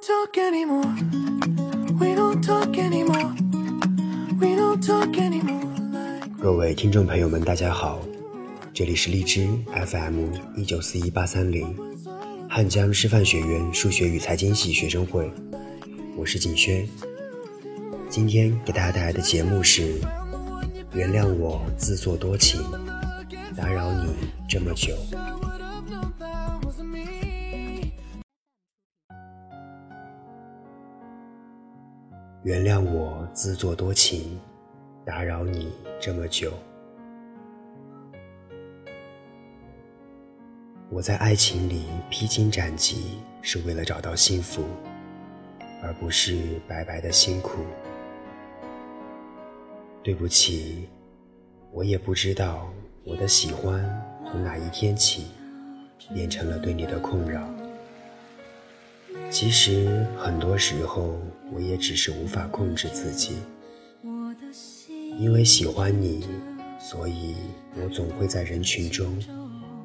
talk anymore. We don't talk anymore. We don't talk anymore. 各位听众朋友们，大家好，这里是荔枝 FM 一九四一八三零，汉江师范学院数学与财经系学生会，我是景轩。今天给大家带来的节目是：原谅我自作多情，打扰你这么久。原谅我自作多情，打扰你这么久。我在爱情里披荆斩棘，是为了找到幸福，而不是白白的辛苦。对不起，我也不知道我的喜欢从哪一天起，变成了对你的困扰。其实很多时候，我也只是无法控制自己。因为喜欢你，所以我总会在人群中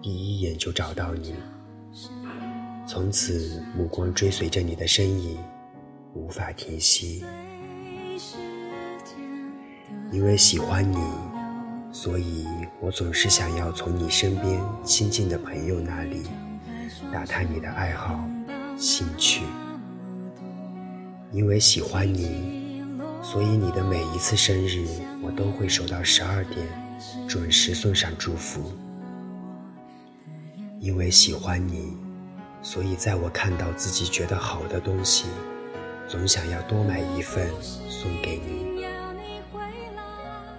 第一眼就找到你，从此目光追随着你的身影，无法停息。因为喜欢你，所以我总是想要从你身边亲近的朋友那里打探你的爱好。兴趣，因为喜欢你，所以你的每一次生日，我都会守到十二点，准时送上祝福。因为喜欢你，所以在我看到自己觉得好的东西，总想要多买一份送给你。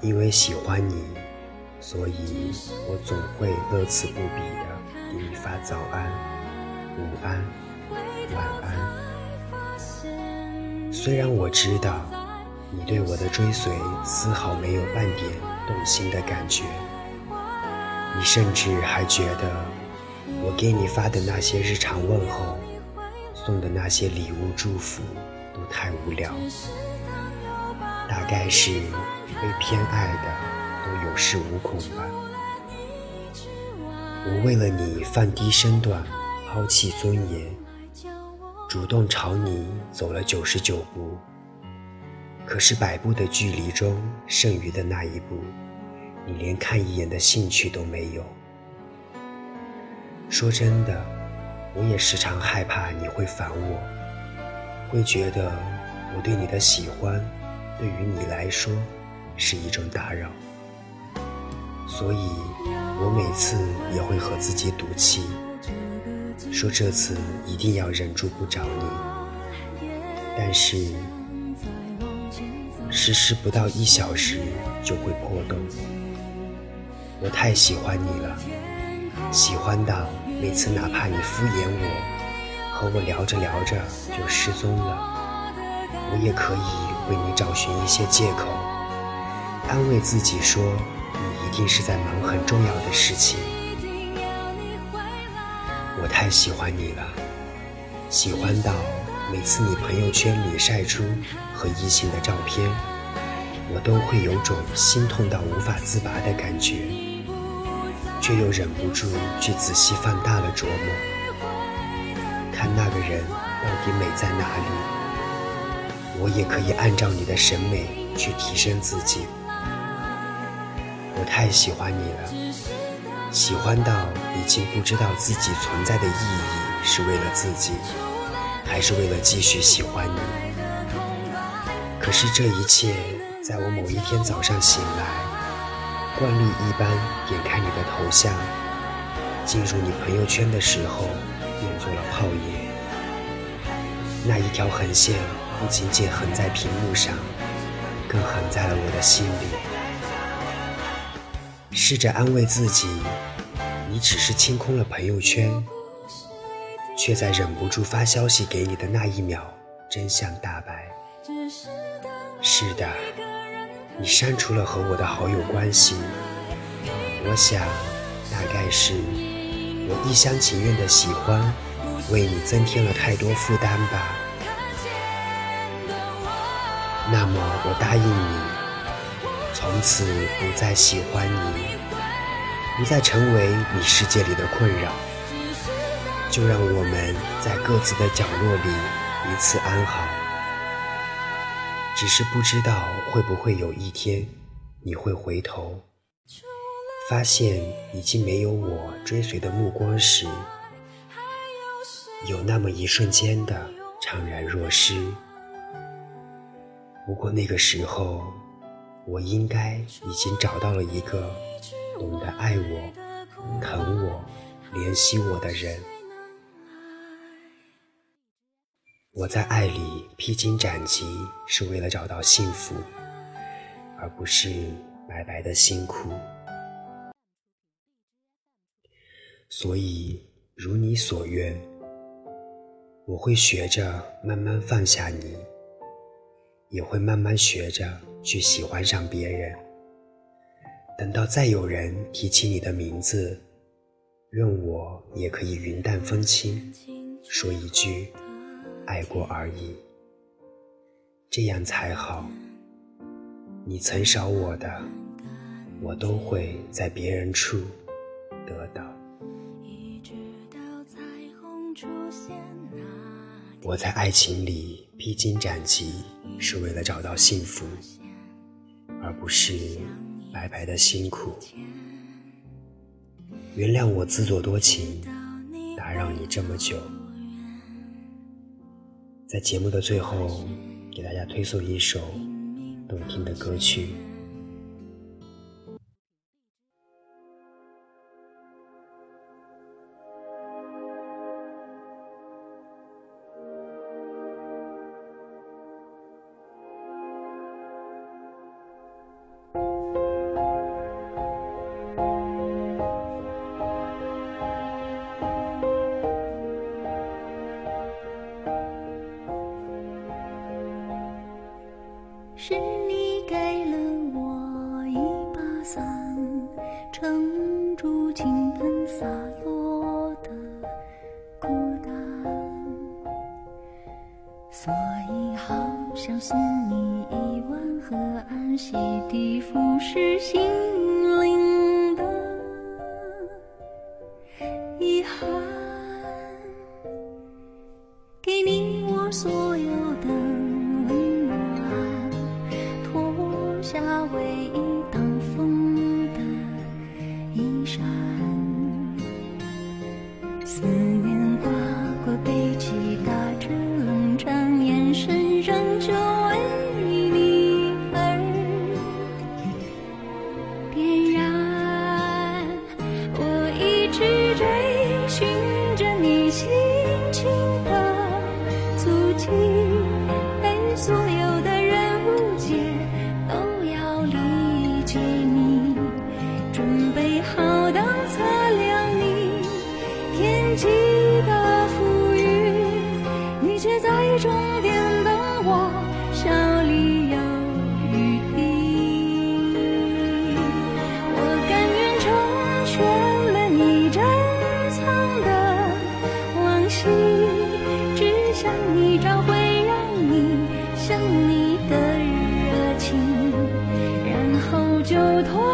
因为喜欢你，所以我总会乐此不疲的给你发早安、午安。晚安。虽然我知道你对我的追随丝毫没有半点动心的感觉，你甚至还觉得我给你发的那些日常问候、送的那些礼物祝福都太无聊。大概是被偏爱的都有恃无恐吧。我为了你放低身段，抛弃尊严。主动朝你走了九十九步，可是百步的距离中剩余的那一步，你连看一眼的兴趣都没有。说真的，我也时常害怕你会烦我，会觉得我对你的喜欢，对于你来说是一种打扰，所以我每次也会和自己赌气。说这次一定要忍住不找你，但是实施不到一小时就会破洞。我太喜欢你了，喜欢到每次哪怕你敷衍我，和我聊着聊着就失踪了，我也可以为你找寻一些借口，安慰自己说你一定是在忙很重要的事情。我太喜欢你了，喜欢到每次你朋友圈里晒出和异性的照片，我都会有种心痛到无法自拔的感觉，却又忍不住去仔细放大了琢磨，看那个人到底美在哪里，我也可以按照你的审美去提升自己。我太喜欢你了。喜欢到已经不知道自己存在的意义是为了自己，还是为了继续喜欢你。可是这一切，在我某一天早上醒来，惯例一般点开你的头像，进入你朋友圈的时候，变作了泡影。那一条横线不仅仅横在屏幕上，更横在了我的心里。试着安慰自己，你只是清空了朋友圈，却在忍不住发消息给你的那一秒，真相大白。是的，你删除了和我的好友关系。我想，大概是我一厢情愿的喜欢，为你增添了太多负担吧。那么，我答应你。从此不再喜欢你，不再成为你世界里的困扰。就让我们在各自的角落里一次安好。只是不知道会不会有一天，你会回头，发现已经没有我追随的目光时，有那么一瞬间的怅然若失。不过那个时候，我应该已经找到了一个懂得爱我、疼我、怜惜我的人。我在爱里披荆斩棘，是为了找到幸福，而不是白白的辛苦。所以，如你所愿，我会学着慢慢放下你，也会慢慢学着去喜欢上别人。等到再有人提起你的名字，愿我也可以云淡风轻，说一句。爱过而已，这样才好。你曾少我的，我都会在别人处得到。我在爱情里披荆斩棘，是为了找到幸福，而不是白白的辛苦。原谅我自作多情，打扰你这么久。在节目的最后，给大家推送一首动听的歌曲。是你给了我一把伞，撑住倾盆洒落的孤单，所以好想送你一碗河岸洗涤腐蚀心灵的遗憾，给你我所想你的热情然后就拖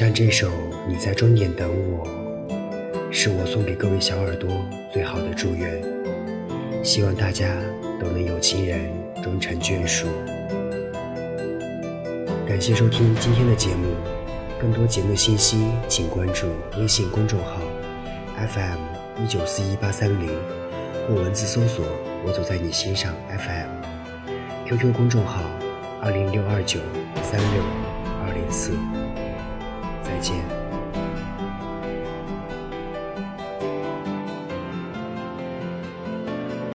上这首《你在终点等我》，是我送给各位小耳朵最好的祝愿。希望大家都能有情人终成眷属。感谢收听今天的节目，更多节目信息请关注微信公众号 FM 一九四一八三零，或文字搜索“我走在你心上 FM”，QQ 公众号二零六二九三六二零四。见。